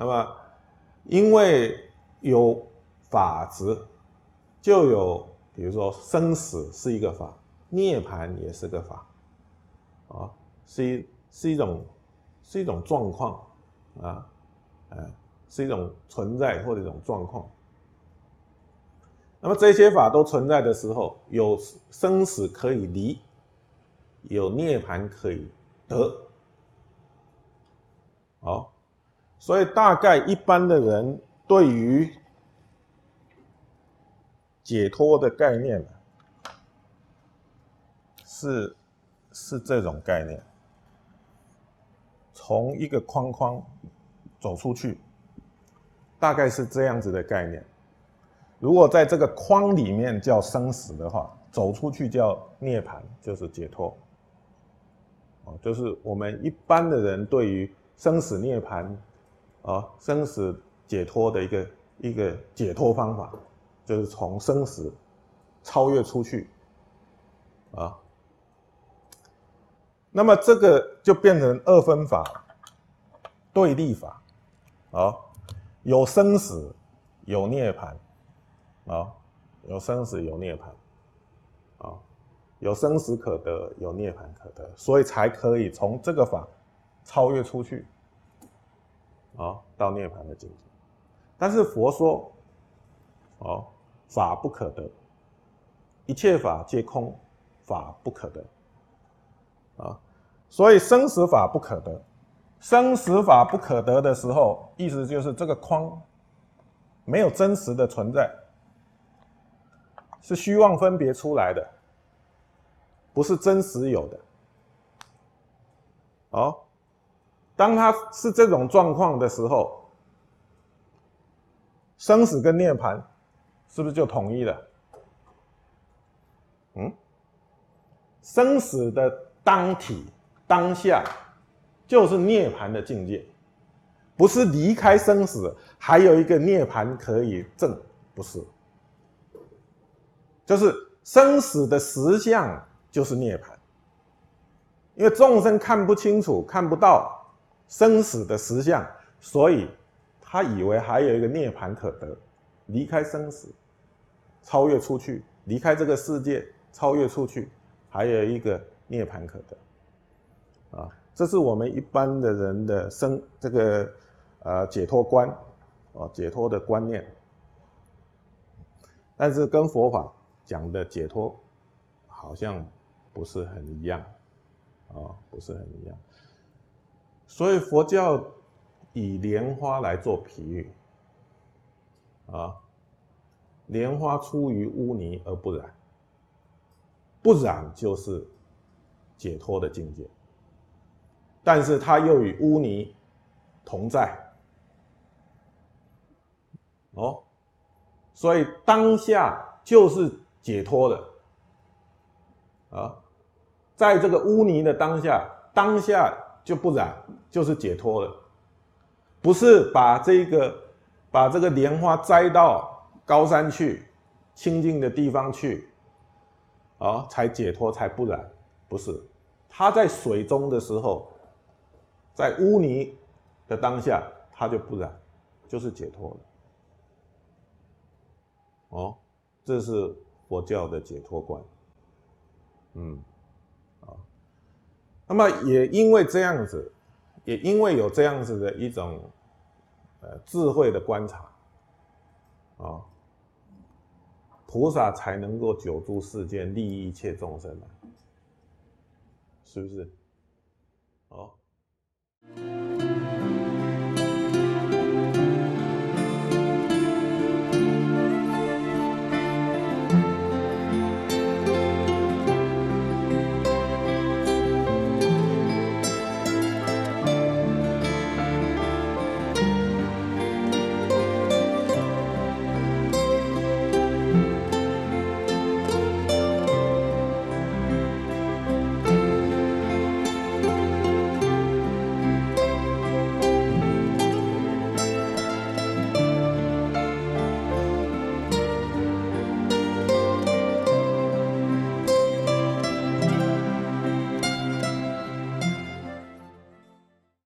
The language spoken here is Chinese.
那么因为有法执，就有比如说生死是一个法，涅槃也是个法，啊，是一是一种是一种状况啊，呃，是一种存在或者一种状况。那么这些法都存在的时候，有生死可以离，有涅槃可以得。好，所以大概一般的人对于解脱的概念是是这种概念，从一个框框走出去，大概是这样子的概念。如果在这个框里面叫生死的话，走出去叫涅槃，就是解脱。哦，就是我们一般的人对于生死涅槃，啊，生死解脱的一个一个解脱方法，就是从生死超越出去，啊，那么这个就变成二分法、对立法，啊，有生死，有涅槃。啊，有生死有涅槃，啊，有生死可得，有涅槃可得，所以才可以从这个法超越出去，啊，到涅槃的境界。但是佛说，哦，法不可得，一切法皆空，法不可得，啊，所以生死法不可得，生死法不可得的时候，意思就是这个框没有真实的存在。是虚妄分别出来的，不是真实有的。哦，当它是这种状况的时候，生死跟涅槃是不是就统一了？嗯，生死的当体当下就是涅槃的境界，不是离开生死还有一个涅槃可以证，不是。就是生死的实相就是涅槃，因为众生看不清楚、看不到生死的实相，所以他以为还有一个涅槃可得，离开生死，超越出去，离开这个世界，超越出去，还有一个涅槃可得。啊，这是我们一般的人的生这个呃解脱观，啊解脱的观念，但是跟佛法。讲的解脱好像不是很一样，啊，不是很一样。所以佛教以莲花来做比喻，啊，莲花出于污泥而不染，不染就是解脱的境界。但是它又与污泥同在，哦，所以当下就是。解脱的啊，在这个污泥的当下，当下就不染，就是解脱了。不是把这个把这个莲花摘到高山去，清净的地方去，啊，才解脱才不染，不是。他在水中的时候，在污泥的当下，他就不染，就是解脱了。哦，这是。佛教的解脱观，嗯，那么也因为这样子，也因为有这样子的一种呃智慧的观察，啊，菩萨才能够久住世间，利益一切众生是不是？哦。